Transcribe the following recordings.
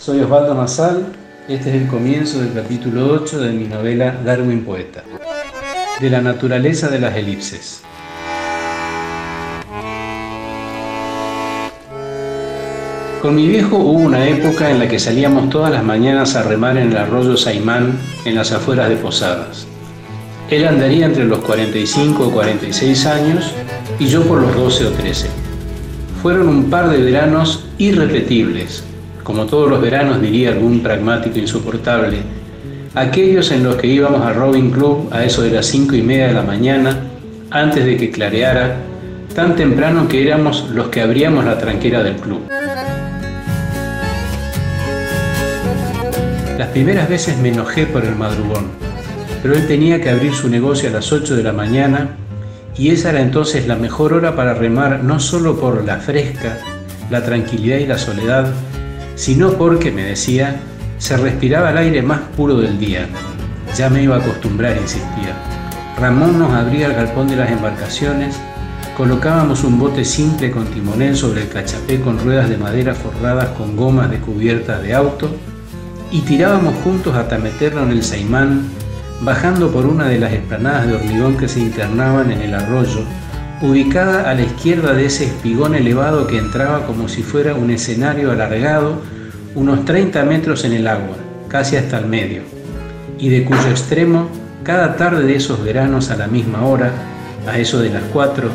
Soy Osvaldo Mazal, este es el comienzo del capítulo 8 de mi novela Darwin Poeta, de la naturaleza de las elipses. Con mi viejo hubo una época en la que salíamos todas las mañanas a remar en el arroyo Saimán en las afueras de Posadas. Él andaría entre los 45 o 46 años y yo por los 12 o 13. Fueron un par de veranos irrepetibles, como todos los veranos diría algún pragmático insoportable, aquellos en los que íbamos al Rowing Club a eso de las cinco y media de la mañana, antes de que clareara, tan temprano que éramos los que abríamos la tranquera del club. Las primeras veces me enojé por el madrugón, pero él tenía que abrir su negocio a las 8 de la mañana y esa era entonces la mejor hora para remar no solo por la fresca, la tranquilidad y la soledad, sino porque, me decía, se respiraba el aire más puro del día. Ya me iba a acostumbrar, insistía. Ramón nos abría el galpón de las embarcaciones, colocábamos un bote simple con timonel sobre el cachapé con ruedas de madera forradas con gomas de cubierta de auto y tirábamos juntos hasta meterlo en el Saimán, bajando por una de las esplanadas de hormigón que se internaban en el arroyo, ubicada a la izquierda de ese espigón elevado que entraba como si fuera un escenario alargado unos 30 metros en el agua, casi hasta el medio, y de cuyo extremo, cada tarde de esos veranos a la misma hora, a eso de las 4,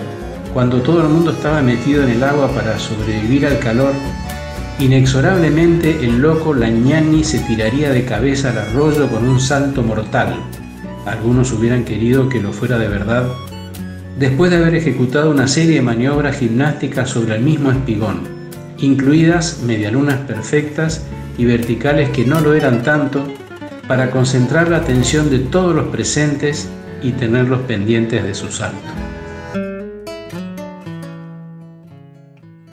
cuando todo el mundo estaba metido en el agua para sobrevivir al calor, Inexorablemente el loco Lañani se tiraría de cabeza al arroyo con un salto mortal. Algunos hubieran querido que lo fuera de verdad, después de haber ejecutado una serie de maniobras gimnásticas sobre el mismo espigón, incluidas medialunas perfectas y verticales que no lo eran tanto, para concentrar la atención de todos los presentes y tenerlos pendientes de su salto.